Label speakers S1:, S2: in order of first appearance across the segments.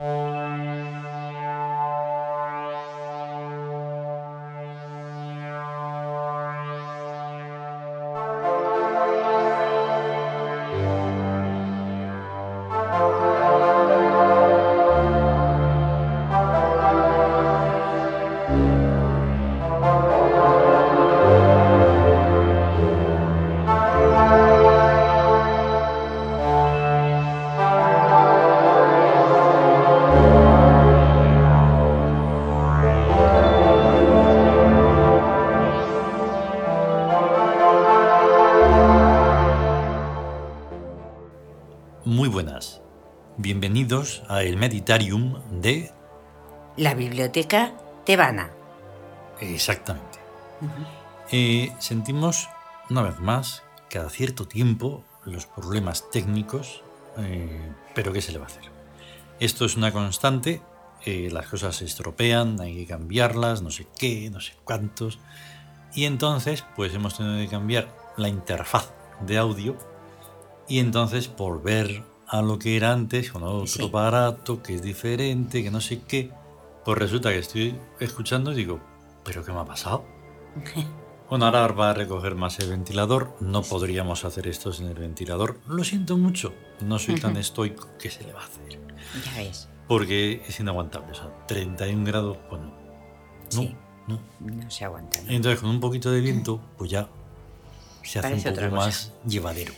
S1: Muy Bienvenidos a el Meditarium de...
S2: La biblioteca tebana.
S1: Exactamente. Eh, sentimos una vez más, cada cierto tiempo, los problemas técnicos, eh, pero ¿qué se le va a hacer? Esto es una constante, eh, las cosas se estropean, hay que cambiarlas, no sé qué, no sé cuántos. Y entonces, pues hemos tenido que cambiar la interfaz de audio y entonces volver a lo que era antes con otro
S2: Sí.
S1: aparato que es diferente, que no sé qué, pues resulta que estoy escuchando y digo, ¿pero qué me ha pasado? Bueno, ahora va a recoger más el ventilador. No podríamos hacer esto sin el ventilador. Lo siento mucho. No soy tan estoico. ¿Qué se le va a hacer?
S2: Ya ves.
S1: Porque es inaguantable. O sea, 31 grados, bueno. No,
S2: Sí.
S1: no.
S2: No se aguanta. ¿no?
S1: Entonces, con un poquito de viento, pues ya se hace
S2: Parece
S1: un poco más llevadero.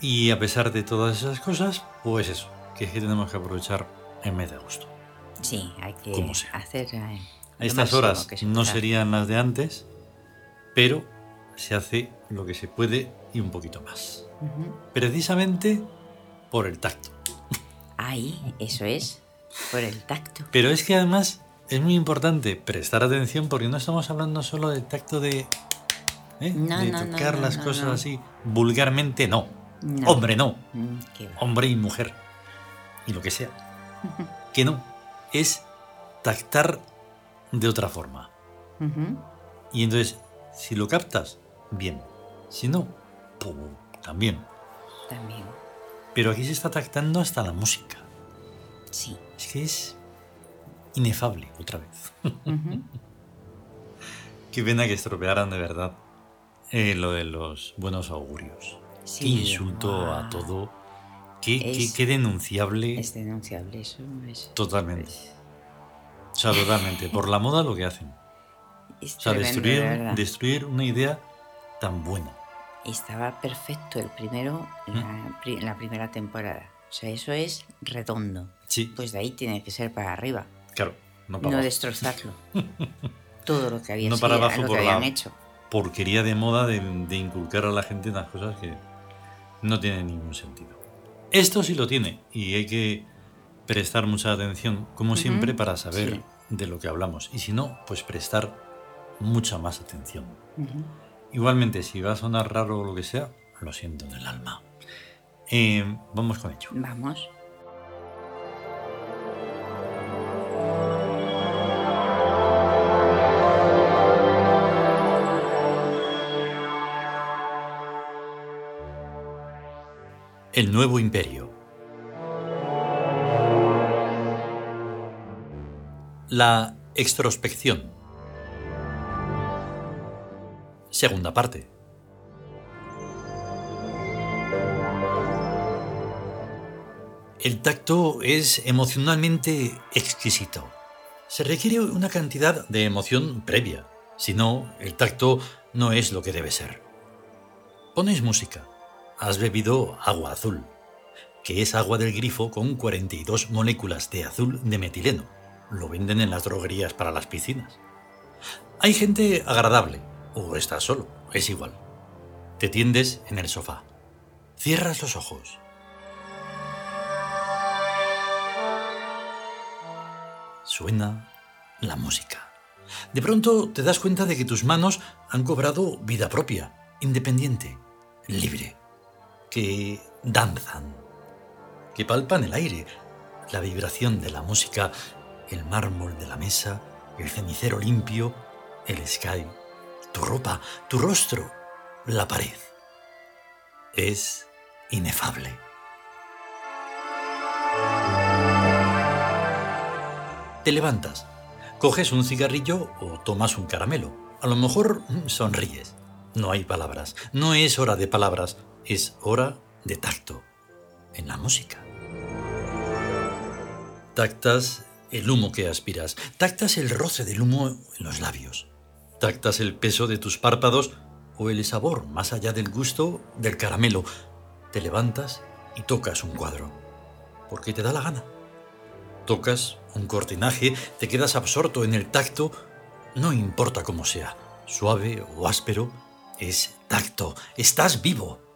S1: Y a pesar de todas esas cosas, pues eso, que es que tenemos que aprovechar el mes de agosto.
S2: Sí, hay que
S1: Como sea.
S2: hacer. eh,
S1: estas horas
S2: que se
S1: no serían las de antes, pero se hace lo que se puede y un poquito más. Precisamente por el tacto.
S2: Ahí, eso es. Por el tacto.
S1: Pero es que además es muy importante prestar atención porque no estamos hablando solo del tacto de, ¿eh?
S2: No,
S1: de
S2: no,
S1: tocar
S2: no,
S1: las cosas así. Vulgarmente no.
S2: No.
S1: Hombre, no.
S2: Mm.
S1: Hombre y mujer. Y lo que sea. Que no. Es tactar de otra forma. Y entonces, si lo captas, bien. Si no, pum, también.
S2: También.
S1: Pero aquí se está tactando hasta la música.
S2: Sí.
S1: Es que es inefable otra vez. Qué pena que estropearan de verdad eh, lo de los buenos augurios.
S2: Sí,
S1: qué insulto
S2: ah,
S1: a todo. Qué,
S2: Es-
S1: qué denunciable
S2: Es denunciable eso. Es,
S1: totalmente.
S2: es-
S1: O sea, totalmente. Por la moda lo que hacen.
S2: es
S1: O sea,
S2: tremendo,
S1: destruir, destruir una idea tan buena.
S2: Estaba perfecto el primero, la, pri- la primera temporada. O sea, eso es redondo.
S1: Sí,
S2: Pues de ahí tiene que ser para arriba.
S1: claro. No
S2: No
S1: para abajo.
S2: destrozarlo. Todo lo que había
S1: No
S2: sido-
S1: para abajo
S2: lo que
S1: por
S2: habían
S1: la-
S2: hecho.
S1: porquería de moda de, de inculcar a la gente unas cosas que no tienen ningún sentido. Esto sí lo tiene y hay que prestar mucha atención, como siempre, para saber
S2: sí.
S1: de lo que hablamos. Y si no, pues prestar mucha más atención. Igualmente, si va a sonar raro o lo que sea, lo siento en el alma. Eh, vamos con ello.
S2: Vamos.
S1: El nuevo imperio. La extrospección. Segunda parte. El tacto es emocionalmente exquisito. Se requiere una cantidad de emoción previa, si no, el tacto no es lo que debe ser. Pones música. Has bebido agua azul, que es agua del grifo con 42 moléculas de azul de metileno. Lo venden en las droguerías para las piscinas. Hay gente agradable, o estás solo, es igual. Te tiendes en el sofá. Cierras los ojos. Suena la música. De pronto te das cuenta de que tus manos han cobrado vida propia, independiente, libre, que danzan, que palpan el aire, la vibración de la música, el mármol de la mesa, el cenicero limpio, el sky, tu ropa, tu rostro, la pared. Es inefable. Te levantas, coges un cigarrillo o tomas un caramelo. A lo mejor mm, sonríes. No hay palabras. No es hora de palabras, es hora de tacto. En la música. Tactas el humo que aspiras. Tactas el roce del humo en los labios. Tactas el peso de tus párpados o el sabor, más allá del gusto, del caramelo. Te levantas y tocas un cuadro. Porque te da la gana. Tocas un cortinaje, te quedas absorto en el tacto, no importa cómo sea, suave o áspero, es tacto, estás vivo.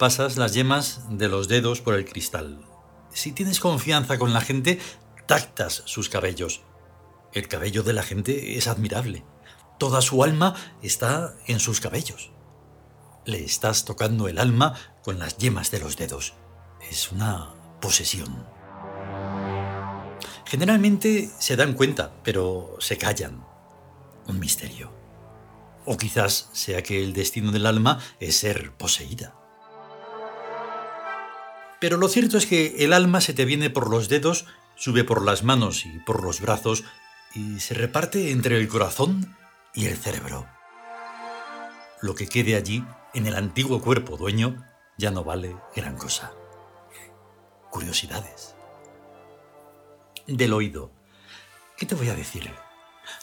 S1: Pasas las yemas de los dedos por el cristal. Si tienes confianza con la gente, tactas sus cabellos. El cabello de la gente es admirable. Toda su alma está en sus cabellos. Le estás tocando el alma con las yemas de los dedos. Es una posesión. Generalmente se dan cuenta, pero se callan. Un misterio. O quizás sea que el destino del alma es ser poseída. Pero lo cierto es que el alma se te viene por los dedos, sube por las manos y por los brazos y se reparte entre el corazón y el cerebro. Lo que quede allí, en el antiguo cuerpo dueño, ya no vale gran cosa. Curiosidades. Del oído. ¿Qué te voy a decir?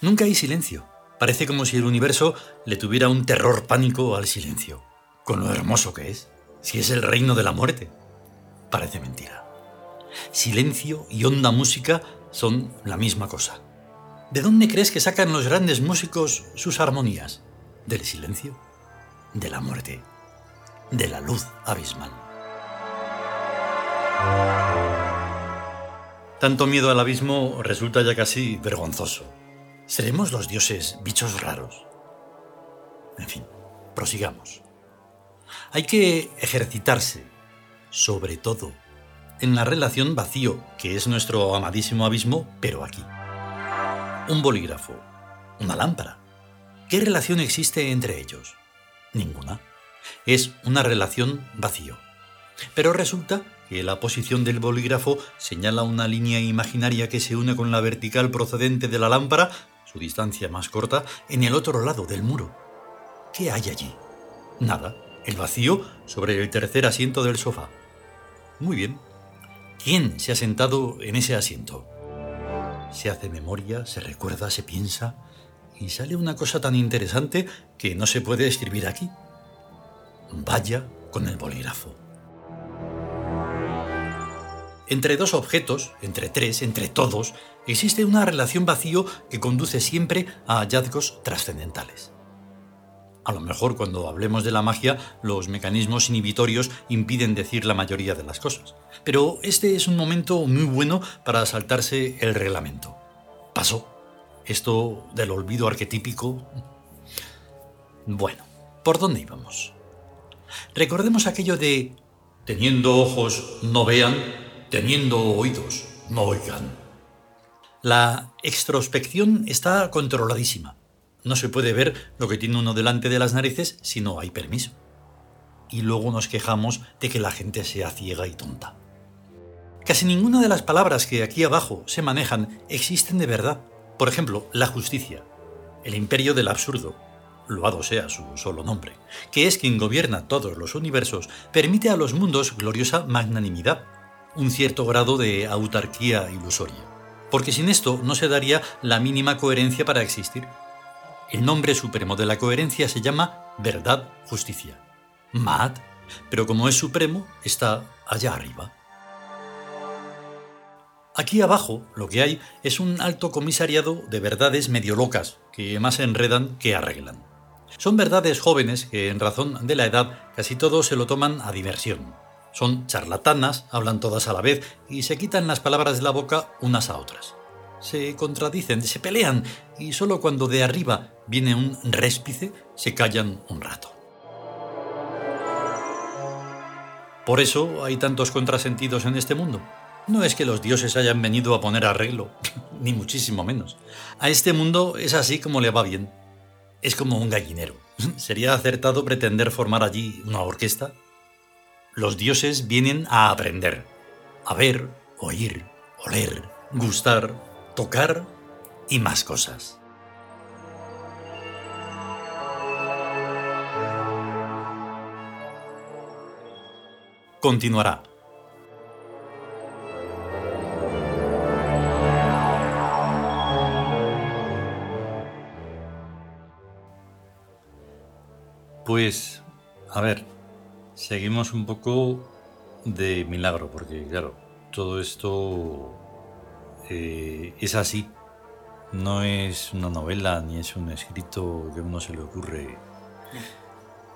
S1: Nunca hay silencio. Parece como si el universo le tuviera un terror pánico al silencio, con lo hermoso que es, si es el reino de la muerte parece mentira. Silencio y honda música son la misma cosa. ¿De dónde crees que sacan los grandes músicos sus armonías? ¿Del silencio? ¿De la muerte? ¿De la luz abismal? Tanto miedo al abismo resulta ya casi vergonzoso. ¿Seremos los dioses bichos raros? En fin, prosigamos. Hay que ejercitarse sobre todo en la relación vacío, que es nuestro amadísimo abismo, pero aquí. Un bolígrafo, una lámpara. ¿Qué relación existe entre ellos? Ninguna. Es una relación vacío. Pero resulta que la posición del bolígrafo señala una línea imaginaria que se une con la vertical procedente de la lámpara, su distancia más corta, en el otro lado del muro. ¿Qué hay allí? Nada. El vacío sobre el tercer asiento del sofá. Muy bien. ¿Quién se ha sentado en ese asiento? Se hace memoria, se recuerda, se piensa y sale una cosa tan interesante que no se puede escribir aquí. Vaya con el bolígrafo. Entre dos objetos, entre tres, entre todos, existe una relación vacío que conduce siempre a hallazgos trascendentales. A lo mejor cuando hablemos de la magia, los mecanismos inhibitorios impiden decir la mayoría de las cosas. Pero este es un momento muy bueno para saltarse el reglamento. Pasó. Esto del olvido arquetípico... Bueno, ¿por dónde íbamos? Recordemos aquello de teniendo ojos no vean, teniendo oídos no oigan. La extrospección está controladísima. No se puede ver lo que tiene uno delante de las narices si no hay permiso. Y luego nos quejamos de que la gente sea ciega y tonta. Casi ninguna de las palabras que aquí abajo se manejan existen de verdad. Por ejemplo, la justicia, el imperio del absurdo, loado sea su solo nombre, que es quien gobierna todos los universos, permite a los mundos gloriosa magnanimidad, un cierto grado de autarquía ilusoria. Porque sin esto no se daría la mínima coherencia para existir. El nombre supremo de la coherencia se llama verdad, justicia. Maat, pero como es supremo, está allá arriba. Aquí abajo lo que hay es un alto comisariado de verdades medio locas, que más enredan que arreglan. Son verdades jóvenes que en razón de la edad casi todos se lo toman a diversión. Son charlatanas, hablan todas a la vez y se quitan las palabras de la boca unas a otras se contradicen, se pelean y solo cuando de arriba viene un réspice se callan un rato. Por eso hay tantos contrasentidos en este mundo. No es que los dioses hayan venido a poner arreglo, ni muchísimo menos. A este mundo es así como le va bien. Es como un gallinero. ¿Sería acertado pretender formar allí una orquesta? los dioses vienen a aprender, a ver, oír, oler, gustar, tocar y más cosas. Continuará. Pues, a ver, seguimos un poco de milagro, porque claro, todo esto eh, es así. No es una novela ni es un escrito que a uno se le ocurre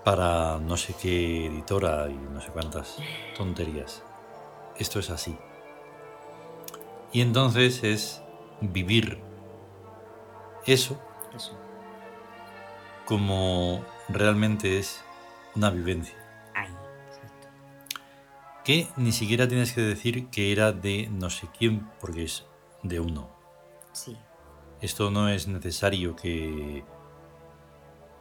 S1: para no sé qué editora y no sé cuántas tonterías. Esto es así. Y entonces es vivir eso,
S2: Eso.
S1: como realmente es una vivencia. Que ni siquiera tienes que decir que era de no sé quién, porque es de uno.
S2: Sí.
S1: Esto no es necesario que,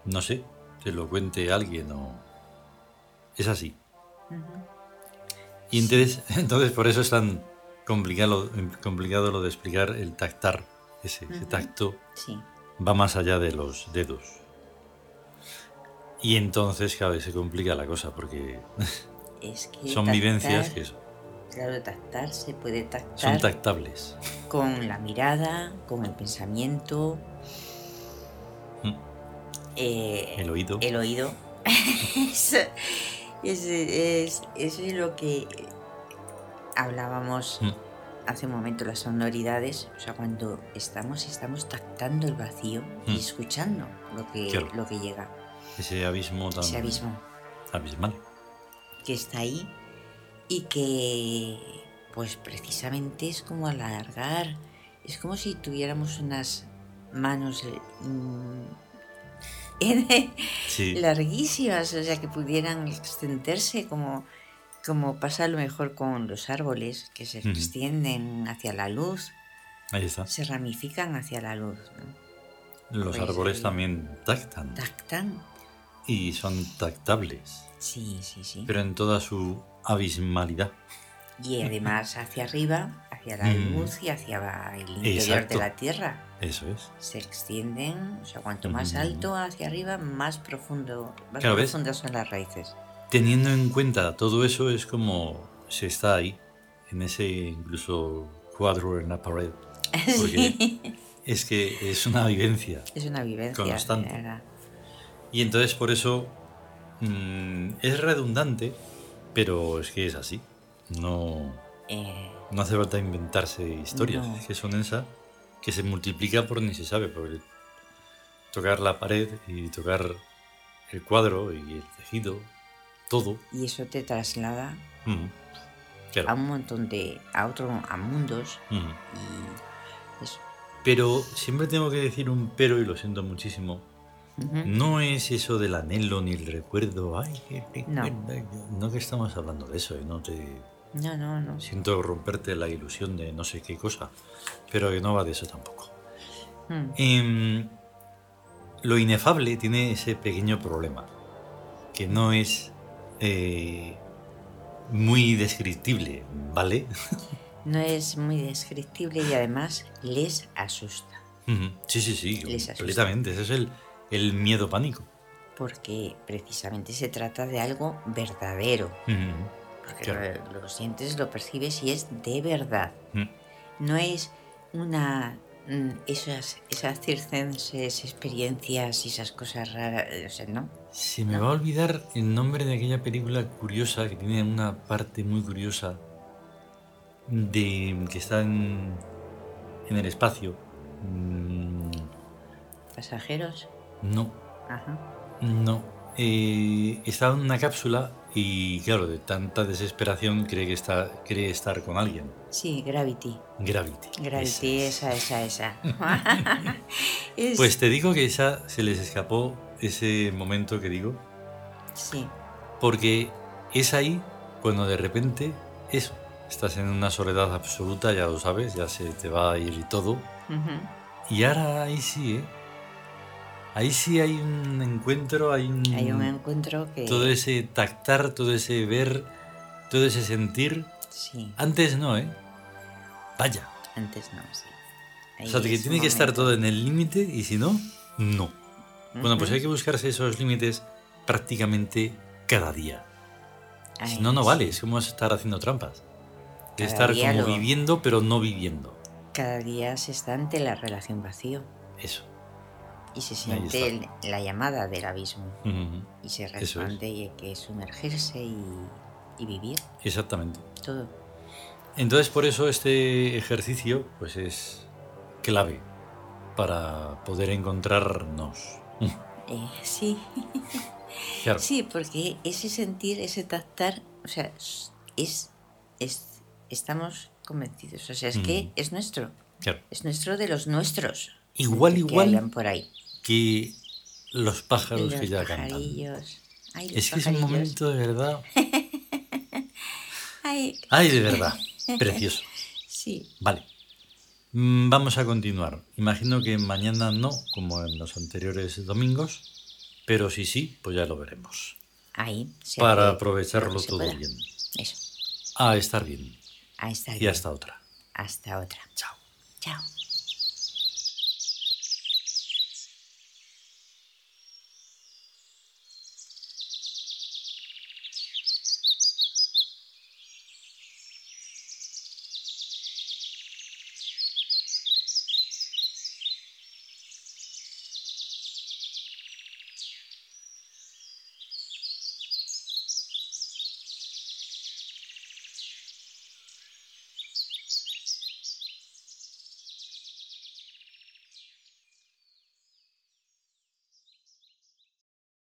S1: no sé, te lo cuente alguien o... Es así. Y entonces, entonces por eso es tan complicado, complicado lo de explicar el tactar. Ese, tacto
S2: Sí.
S1: va más allá de los dedos. Y entonces cada vez se complica la cosa porque
S2: Es que
S1: son
S2: tactar,
S1: vivencias que son
S2: Claro, tactar se puede
S1: son
S2: tactar
S1: tactables.
S2: con la mirada, con el pensamiento,
S1: Mm.
S2: eh,
S1: El oído.
S2: el oído. eso, es, es- eso es lo que hablábamos
S1: Mm.
S2: hace un momento, las sonoridades. O sea, cuando estamos, estamos tactando el vacío y
S1: Mm.
S2: escuchando lo que,
S1: Claro.
S2: lo que llega,
S1: Ese abismo tan
S2: ese abismo
S1: abismal.
S2: que está ahí y que, pues precisamente es como alargar, es como si tuviéramos unas manos eh, mm,
S1: Sí.
S2: larguísimas, o sea, que pudieran extenderse como, como pasa a lo mejor con los árboles, que se extienden hacia la luz,
S1: Ahí está.
S2: se ramifican hacia la luz, ¿no?
S1: Los
S2: Pues,
S1: árboles también tactan
S2: Tactan.
S1: y son tactables,
S2: Sí, sí, sí.
S1: pero en toda su abismalidad.
S2: Y además hacia arriba, hacia la
S1: Mm.
S2: luz y hacia el interior
S1: Exacto.
S2: de la tierra.
S1: Eso es.
S2: Se extienden, o sea, cuanto más
S1: Mm.
S2: alto hacia arriba, más profundo, más
S1: Claro, ¿ves?
S2: profundas son las raíces.
S1: Teniendo en cuenta todo eso es como se está ahí, en ese incluso cuadro en la pared. Porque es que es una vivencia.
S2: Es una vivencia.
S1: Constante. Y entonces por eso mm, es redundante, pero es que es así. No,
S2: Eh,
S1: no hace falta inventarse historias.
S2: No.
S1: Es que son esa que se multiplica por ni se sabe. Porque tocar la pared y tocar el cuadro y el tejido, todo.
S2: y eso te traslada
S1: claro.
S2: a un montón de. a otro. a mundos. Y eso.
S1: Pero siempre tengo que decir un pero y lo siento muchísimo. No es eso del anhelo ni el recuerdo. Ay,
S2: No.
S1: No que estamos hablando de eso, ¿eh? no te
S2: No, no, no.
S1: siento romperte la ilusión de no sé qué cosa, pero que no va de eso tampoco.
S2: Mm.
S1: Em, lo inefable tiene ese pequeño problema, que no es eh, muy descriptible, ¿vale?
S2: No es muy descriptible y además les asusta.
S1: Sí, sí, sí,
S2: Les
S1: completamente. Ese es el, el miedo pánico.
S2: Porque precisamente se trata de algo verdadero. Porque
S1: Claro.
S2: lo, lo sientes, lo percibes y es de verdad.
S1: Mm.
S2: No es una. mm, Esas, esas circenses experiencias y esas cosas raras. O sea, no.
S1: Se me va a olvidar el nombre de aquella película curiosa que tiene una parte muy curiosa de que está en, en el espacio. Mm,
S2: Pasajeros.
S1: No,
S2: Ajá.
S1: no. Eh, está en una cápsula y claro, de tanta desesperación cree que está, cree estar con alguien.
S2: Sí, Gravity.
S1: Gravity.
S2: Gravity,
S1: esa es.
S2: esa, esa, esa. Es-
S1: Pues te digo que esa se les escapó ese momento que digo,
S2: Sí.
S1: porque es ahí cuando de repente eso, estás en una soledad absoluta, ya lo sabes, ya se te va a ir todo.
S2: Ujú.
S1: Y ahora ahí sí, ¿eh? Ahí sí hay un encuentro, hay un...
S2: Hay un encuentro que.
S1: Todo ese tactar, todo ese ver, todo ese sentir.
S2: Sí,
S1: Antes no, ¿eh? Vaya.
S2: antes no, sí.
S1: O sea, que tiene que estar todo en el límite y si no, no. Bueno, pues hay que buscarse esos límites prácticamente cada día. Si no, no
S2: sí.
S1: vale. Es como estar haciendo trampas. Estar como
S2: lo-
S1: viviendo, pero no viviendo.
S2: Cada día se está ante la relación vacío
S1: Eso.
S2: Y se siente el- la llamada del abismo y se
S1: es.
S2: responde y hay que sumergirse y, y vivir
S1: Exactamente.
S2: todo.
S1: Entonces, por eso este ejercicio pues es clave para poder encontrarnos.
S2: Eh, sí,
S1: Claro.
S2: sí, porque ese sentir, ese tactar, o sea, es, es estamos convencidos, o sea, es que es nuestro,
S1: claro.
S2: es nuestro de los nuestros.
S1: Igual,
S2: que
S1: igual
S2: por ahí.
S1: Que los pájaros
S2: Los
S1: que ya cantan.
S2: Ay,
S1: Es que es un momento de verdad.
S2: Ay,
S1: Ay, de verdad. Precioso.
S2: sí,
S1: Vale. Mm, Vamos a continuar. Imagino que mañana no, como en los anteriores domingos, pero sí, sí, pues ya lo veremos.
S2: ahí. se
S1: Para aprovecharlo
S2: se
S1: todo
S2: pueda.
S1: bien.
S2: Eso,
S1: A estar bien.
S2: ahí está.
S1: Y hasta otra.
S2: Hasta otra.
S1: Chao.
S2: Chao.